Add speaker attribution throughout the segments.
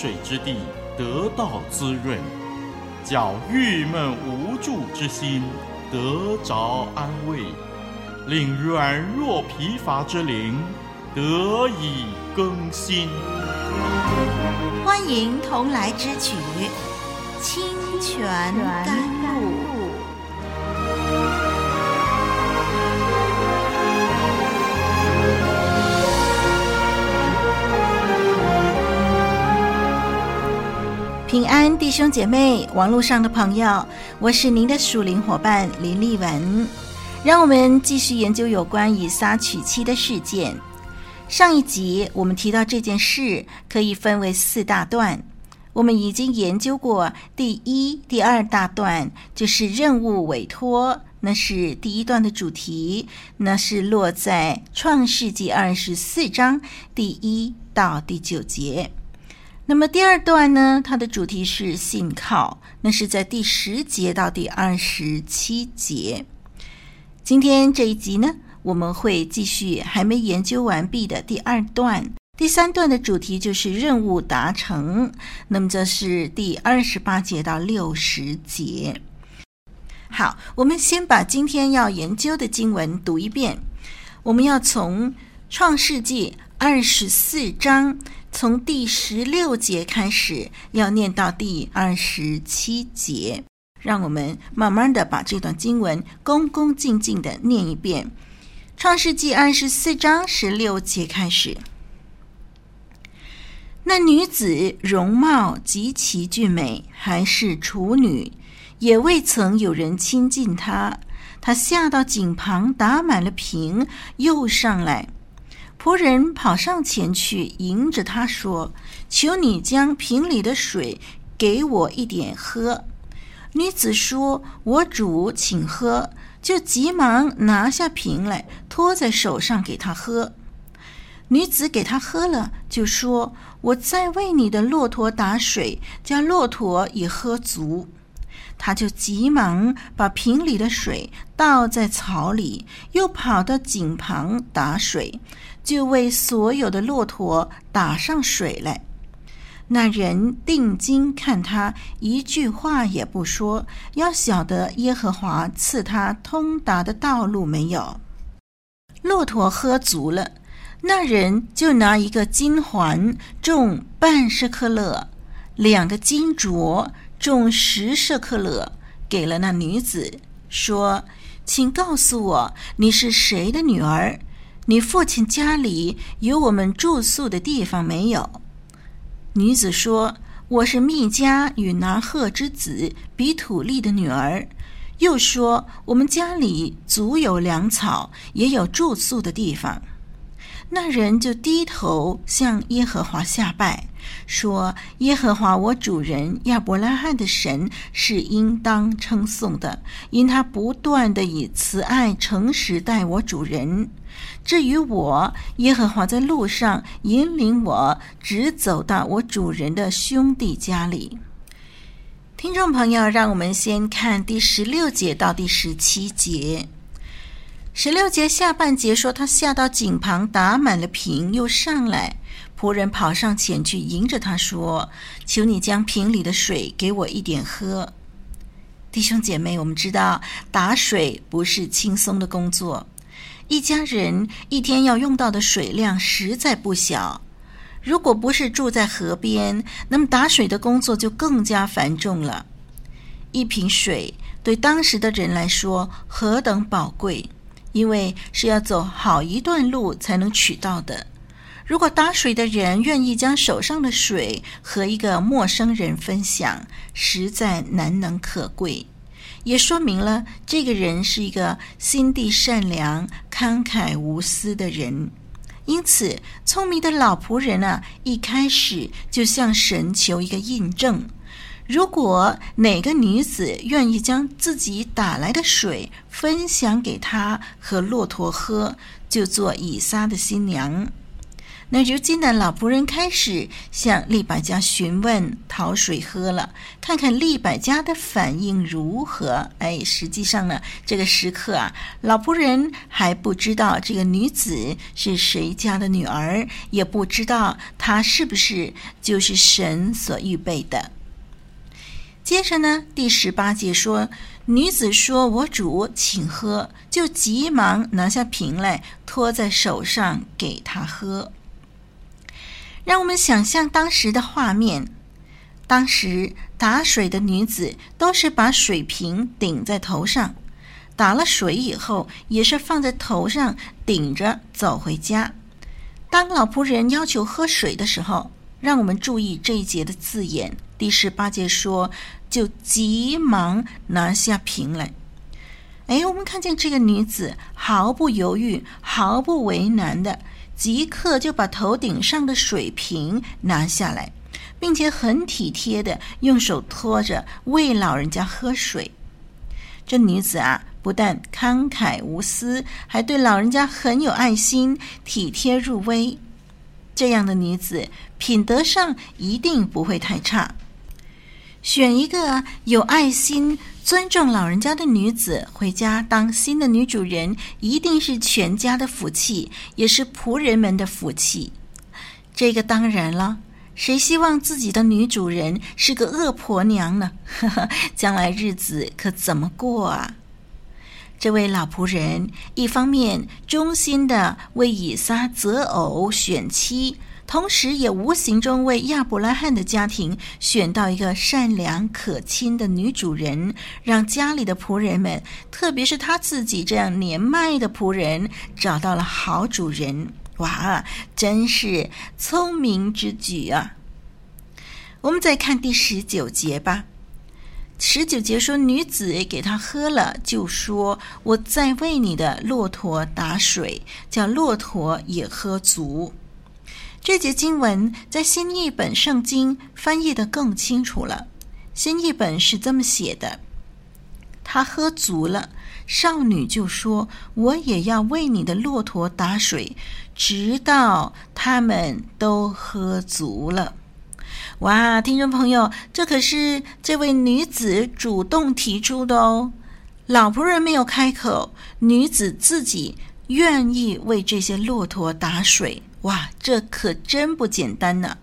Speaker 1: 水之地得到滋润，叫郁闷无助之心得着安慰，令软弱疲乏之灵得以更新。
Speaker 2: 欢迎同来之曲《清泉甘露》。平安，弟兄姐妹，网络上的朋友，我是您的属灵伙伴林丽文。让我们继续研究有关以撒娶妻的事件。上一集我们提到这件事可以分为四大段，我们已经研究过第一、第二大段，就是任务委托，那是第一段的主题，那是落在创世纪二十四章第一到第九节。那么第二段呢，它的主题是信靠，那是在第十节到第二十七节。今天这一集呢，我们会继续还没研究完毕的第二段。第三段的主题就是任务达成，那么这是第二十八节到六十节。好，我们先把今天要研究的经文读一遍。我们要从创世纪二十四章。从第十六节开始，要念到第二十七节，让我们慢慢的把这段经文恭恭敬敬的念一遍。创世纪二十四章十六节开始，那女子容貌极其俊美，还是处女，也未曾有人亲近她。她下到井旁，打满了瓶，又上来。仆人跑上前去，迎着他说：“求你将瓶里的水给我一点喝。”女子说：“我主，请喝。”就急忙拿下瓶来，托在手上给他喝。女子给他喝了，就说：“我再为你的骆驼打水，叫骆驼也喝足。”他就急忙把瓶里的水倒在槽里，又跑到井旁打水。就为所有的骆驼打上水来。那人定睛看他，一句话也不说，要晓得耶和华赐他通达的道路没有。骆驼喝足了，那人就拿一个金环重半舍克勒，两个金镯重十舍克勒，给了那女子，说：“请告诉我，你是谁的女儿？”你父亲家里有我们住宿的地方没有？女子说：“我是密加与拿赫之子比土利的女儿。”又说：“我们家里足有粮草，也有住宿的地方。”那人就低头向耶和华下拜，说：“耶和华我主人亚伯拉罕的神是应当称颂的，因他不断地以慈爱诚实待我主人。”至于我，耶和华在路上引领我，直走到我主人的兄弟家里。听众朋友，让我们先看第十六节到第十七节。十六节下半节说，他下到井旁，打满了瓶，又上来，仆人跑上前去，迎着他说：“求你将瓶里的水给我一点喝。”弟兄姐妹，我们知道打水不是轻松的工作。一家人一天要用到的水量实在不小，如果不是住在河边，那么打水的工作就更加繁重了。一瓶水对当时的人来说何等宝贵，因为是要走好一段路才能取到的。如果打水的人愿意将手上的水和一个陌生人分享，实在难能可贵。也说明了这个人是一个心地善良、慷慨无私的人。因此，聪明的老仆人啊，一开始就向神求一个印证：如果哪个女子愿意将自己打来的水分享给他和骆驼喝，就做以撒的新娘。那如今的老仆人开始向利百加询问讨水喝了，看看利百加的反应如何。哎，实际上呢，这个时刻啊，老仆人还不知道这个女子是谁家的女儿，也不知道她是不是就是神所预备的。接着呢，第十八节说，女子说：“我主，请喝。”就急忙拿下瓶来，托在手上给他喝。让我们想象当时的画面：当时打水的女子都是把水瓶顶在头上，打了水以后也是放在头上顶着走回家。当老仆人要求喝水的时候，让我们注意这一节的字眼。第十八节说。就急忙拿下瓶来。哎，我们看见这个女子毫不犹豫、毫不为难的，即刻就把头顶上的水瓶拿下来，并且很体贴的用手托着喂老人家喝水。这女子啊，不但慷慨无私，还对老人家很有爱心、体贴入微。这样的女子，品德上一定不会太差。选一个有爱心、尊重老人家的女子回家当新的女主人，一定是全家的福气，也是仆人们的福气。这个当然了，谁希望自己的女主人是个恶婆娘呢？呵呵，将来日子可怎么过啊？这位老仆人一方面忠心地为以撒择偶选妻。同时，也无形中为亚伯拉罕的家庭选到一个善良可亲的女主人，让家里的仆人们，特别是他自己这样年迈的仆人，找到了好主人。哇，真是聪明之举啊！我们再看第十九节吧。十九节说，女子给他喝了，就说：“我在为你的骆驼打水，叫骆驼也喝足。”这节经文在新译本圣经翻译得更清楚了。新译本是这么写的：“他喝足了，少女就说：‘我也要为你的骆驼打水，直到他们都喝足了。’”哇，听众朋友，这可是这位女子主动提出的哦。老仆人没有开口，女子自己愿意为这些骆驼打水。哇，这可真不简单呢！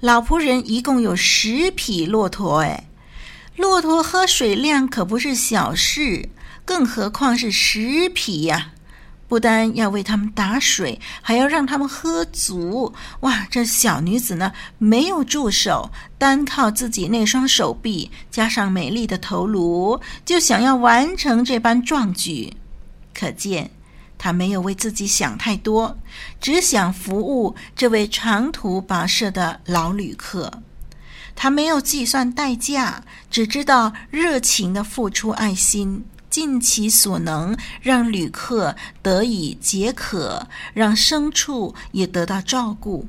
Speaker 2: 老仆人一共有十匹骆驼，哎，骆驼喝水量可不是小事，更何况是十匹呀！不但要为他们打水，还要让他们喝足。哇，这小女子呢，没有助手，单靠自己那双手臂，加上美丽的头颅，就想要完成这般壮举，可见。他没有为自己想太多，只想服务这位长途跋涉的老旅客。他没有计算代价，只知道热情地付出爱心，尽其所能让旅客得以解渴，让牲畜也得到照顾。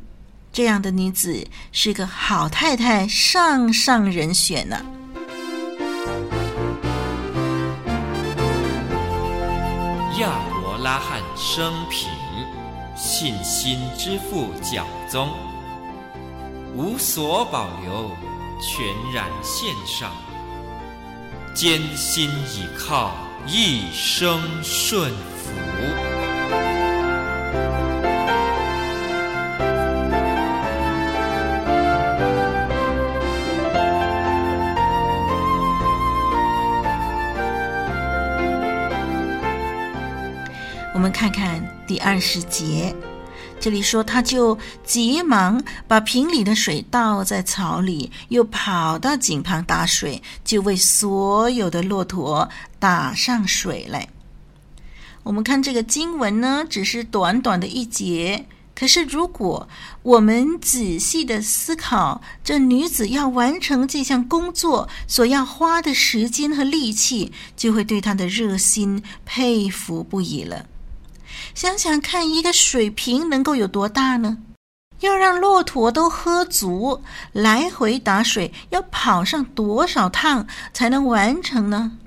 Speaker 2: 这样的女子是个好太太，上上人选呢。
Speaker 3: 拉汉生平，信心之父教宗，无所保留，全然献上，艰辛倚靠，一生顺服。
Speaker 2: 看看第二十节，这里说，他就急忙把瓶里的水倒在槽里，又跑到井旁打水，就为所有的骆驼打上水来。我们看这个经文呢，只是短短的一节，可是如果我们仔细的思考，这女子要完成这项工作所要花的时间和力气，就会对她的热心佩服不已了。想想看，一个水瓶能够有多大呢？要让骆驼都喝足，来回打水要跑上多少趟才能完成呢？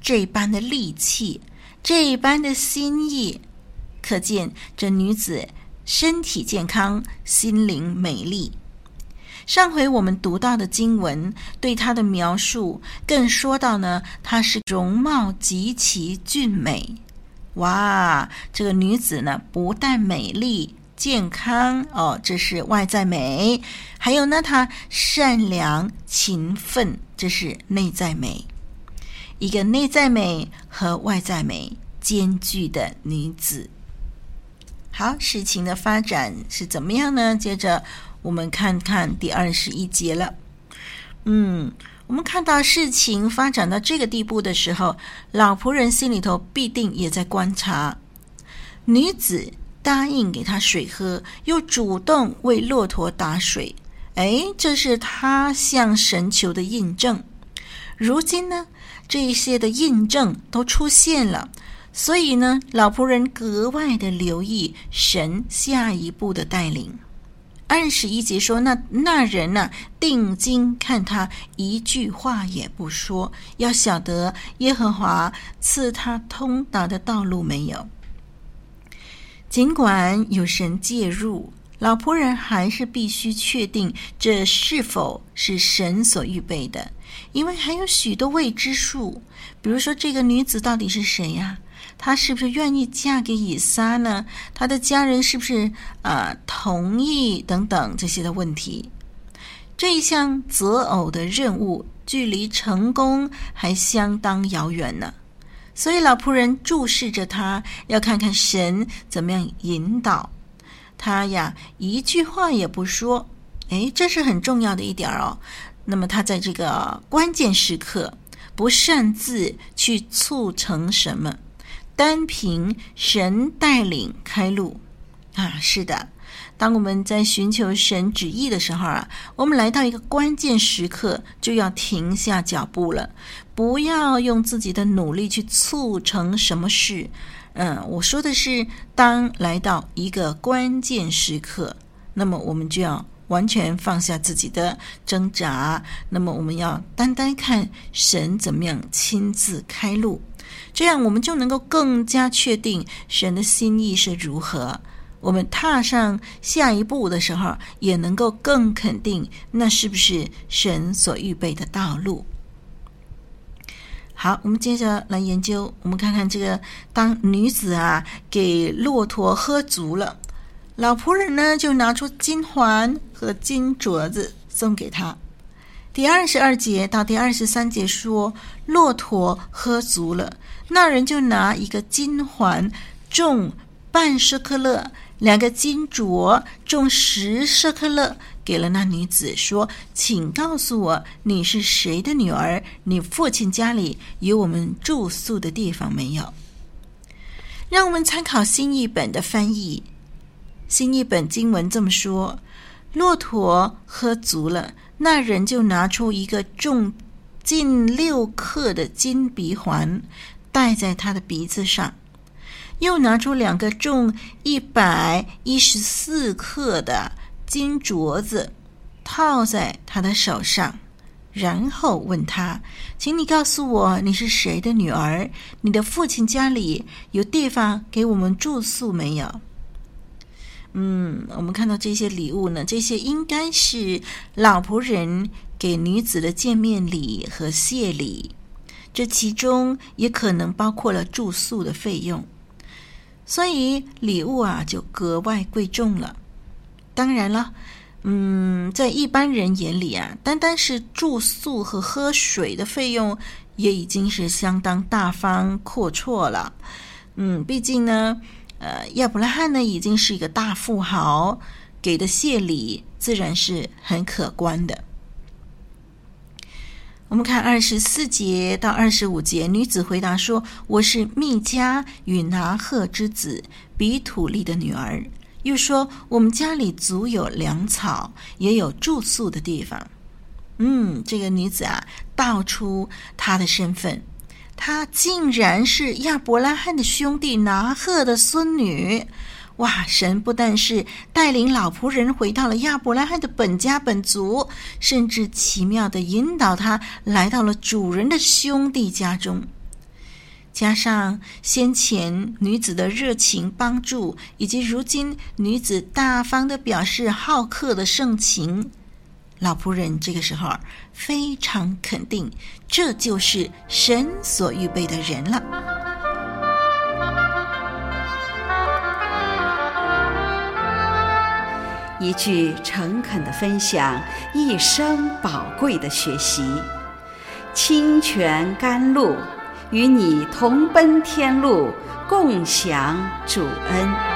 Speaker 2: 这般的力气，这般的心意，可见这女子身体健康，心灵美丽。上回我们读到的经文对她的描述，更说到呢，她是容貌极其俊美。哇，这个女子呢，不但美丽健康哦，这是外在美；还有呢，她善良勤奋，这是内在美。一个内在美和外在美兼具的女子。好，事情的发展是怎么样呢？接着。我们看看第二十一节了。嗯，我们看到事情发展到这个地步的时候，老仆人心里头必定也在观察。女子答应给他水喝，又主动为骆驼打水。哎，这是他向神求的印证。如今呢，这一些的印证都出现了，所以呢，老仆人格外的留意神下一步的带领。二十一节说：“那那人呢、定睛看他，一句话也不说。要晓得耶和华赐他通达的道路没有。尽管有神介入，老仆人还是必须确定这是否是神所预备的，因为还有许多未知数。比如说，这个女子到底是谁呀、？”她是不是愿意嫁给以撒呢？她的家人是不是啊、同意等等这些的问题？这一项择偶的任务距离成功还相当遥远呢。所以老仆人注视着他，要看看神怎么样引导他呀。一句话也不说，诶，这是很重要的一点哦。那么他在这个关键时刻不擅自去促成什么。单凭神带领开路啊，是的。当我们在寻求神旨意的时候啊，我们来到一个关键时刻，就要停下脚步了，不要用自己的努力去促成什么事。嗯，我说的是，当来到一个关键时刻，那么我们就要完全放下自己的挣扎，那么我们要单单看神怎么样亲自开路。这样，我们就能够更加确定神的心意是如何。我们踏上下一步的时候，也能够更肯定那是不是神所预备的道路。好，我们接着来研究。我们看看这个，当女子啊给骆驼喝足了，老仆人呢就拿出金环和金镯子送给他。第二十二节到第二十三节说，骆驼喝足了。那人就拿一个金环，重半舍克勒，两个金镯重十舍克勒，给了那女子，说：“请告诉我，你是谁的女儿？你父亲家里有我们住宿的地方没有？”让我们参考新译本的翻译。新译本经文这么说：“骆驼喝足了，那人就拿出一个重近六克的金鼻环。”戴在他的鼻子上，又拿出两个重一百一十四克的金镯子，套在他的手上，然后问他：“请你告诉我，你是谁的女儿？你的父亲家里有地方给我们住宿没有？”嗯，我们看到这些礼物呢，这些应该是老仆人给女子的见面礼和谢礼。这其中也可能包括了住宿的费用，所以礼物啊就格外贵重了。当然了，嗯，在一般人眼里啊，单单是住宿和喝水的费用也已经是相当大方阔绰了。嗯，毕竟呢，呃，亚伯拉罕呢已经是一个大富豪，给的谢礼自然是很可观的。我们看二十四节到二十五节，女子回答说：“我是密加与拿鹤之子比土利的女儿。”又说：“我们家里足有粮草，也有住宿的地方。”嗯，这个女子啊，道出她的身份，她竟然是亚伯拉罕的兄弟拿鹤的孙女。哇！神不但是带领老仆人回到了亚伯拉罕的本家本族，甚至奇妙地引导他来到了主人的兄弟家中。加上先前女子的热情帮助，以及如今女子大方的表示好客的盛情，老仆人这个时候非常肯定，这就是神所预备的人了。
Speaker 4: 一句诚恳的分享，一生宝贵的学习，清泉甘露，与你同奔天路，共享主恩。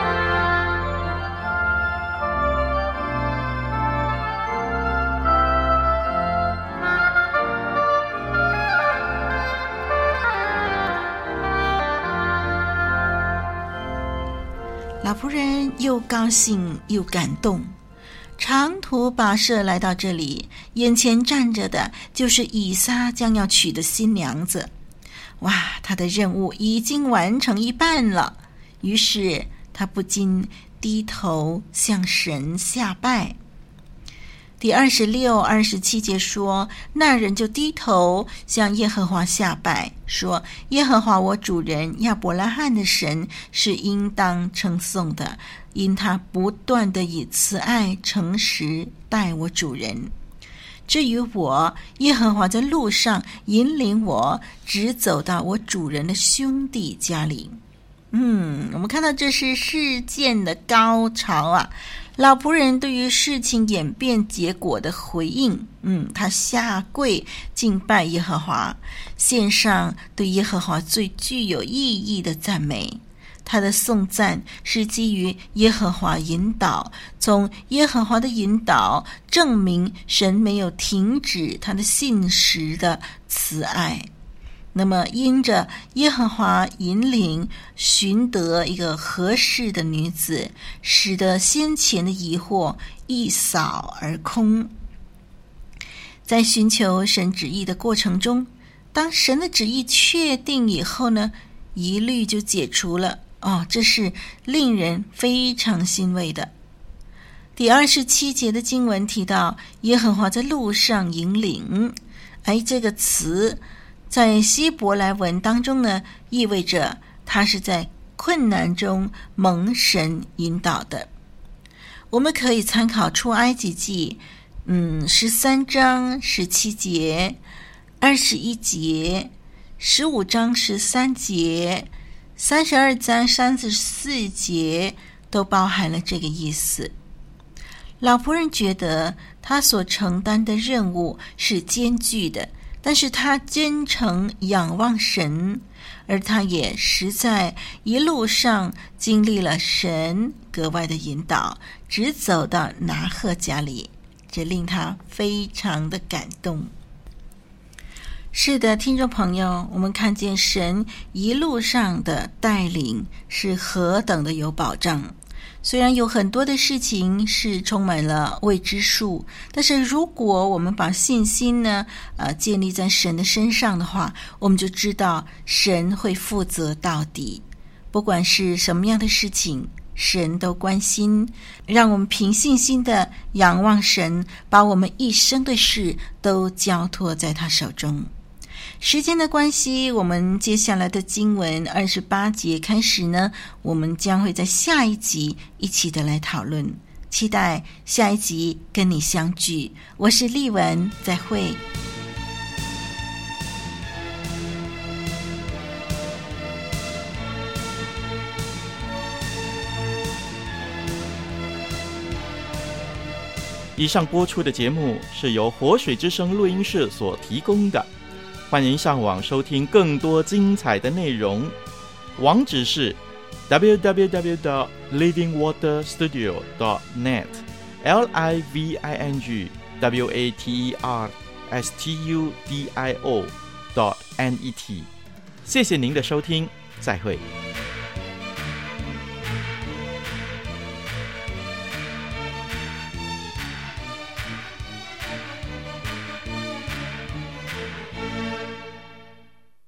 Speaker 2: 又高兴又感动，长途跋涉来到这里，眼前站着的就是以撒将要娶的新娘子。哇，他的任务已经完成一半了，于是他不禁低头向神下拜。第二十六、二十七节说，那人就低头向耶和华下拜，说：“耶和华我主人亚伯拉罕的神是应当称颂的，因他不断地以慈爱、诚实待我主人。至于我，耶和华在路上引领我，直走到我主人的兄弟家里。”嗯，我们看到这是事件的高潮啊。老仆人对于事情演变结果的回应，嗯，他下跪敬拜耶和华，献上对耶和华最具有意义的赞美。他的颂赞是基于耶和华引导，从耶和华的引导证明神没有停止他的信实的慈爱。那么，因着耶和华引领，寻得一个合适的女子，使得先前的疑惑一扫而空。在寻求神旨意的过程中，当神的旨意确定以后呢，疑虑就解除了。哦，这是令人非常欣慰的。第二十七节的经文提到，耶和华在路上引领，哎，这个词。在希伯来文当中呢，意味着他是在困难中蒙神引导的。我们可以参考出埃及记，嗯，十三章十七节、二十一节、十五章十三节、三十二章三十四节，都包含了这个意思。老仆人觉得他所承担的任务是艰巨的。但是他真诚仰望神，而他也实在一路上经历了神格外的引导，直走到拿鹤家里，这令他非常的感动。是的，听众朋友，我们看见神一路上的带领是何等的有保障。虽然有很多的事情是充满了未知数，但是如果我们把信心呢，呃，建立在神的身上的话，我们就知道神会负责到底。不管是什么样的事情，神都关心。让我们凭信心的仰望神，把我们一生的事都交托在他手中。时间的关系，我们接下来的经文二十八节开始呢，我们将会在下一集一起的来讨论。期待下一集跟你相聚。我是丽文，再会。
Speaker 1: 以上播出的节目是由活水之声录音室所提供的。欢迎上网收听更多精彩的内容，网址是 www.livingwaterstudio.net，l i v i n g w a t e r s t u d i o. dot n e t。谢谢您的收听，再会。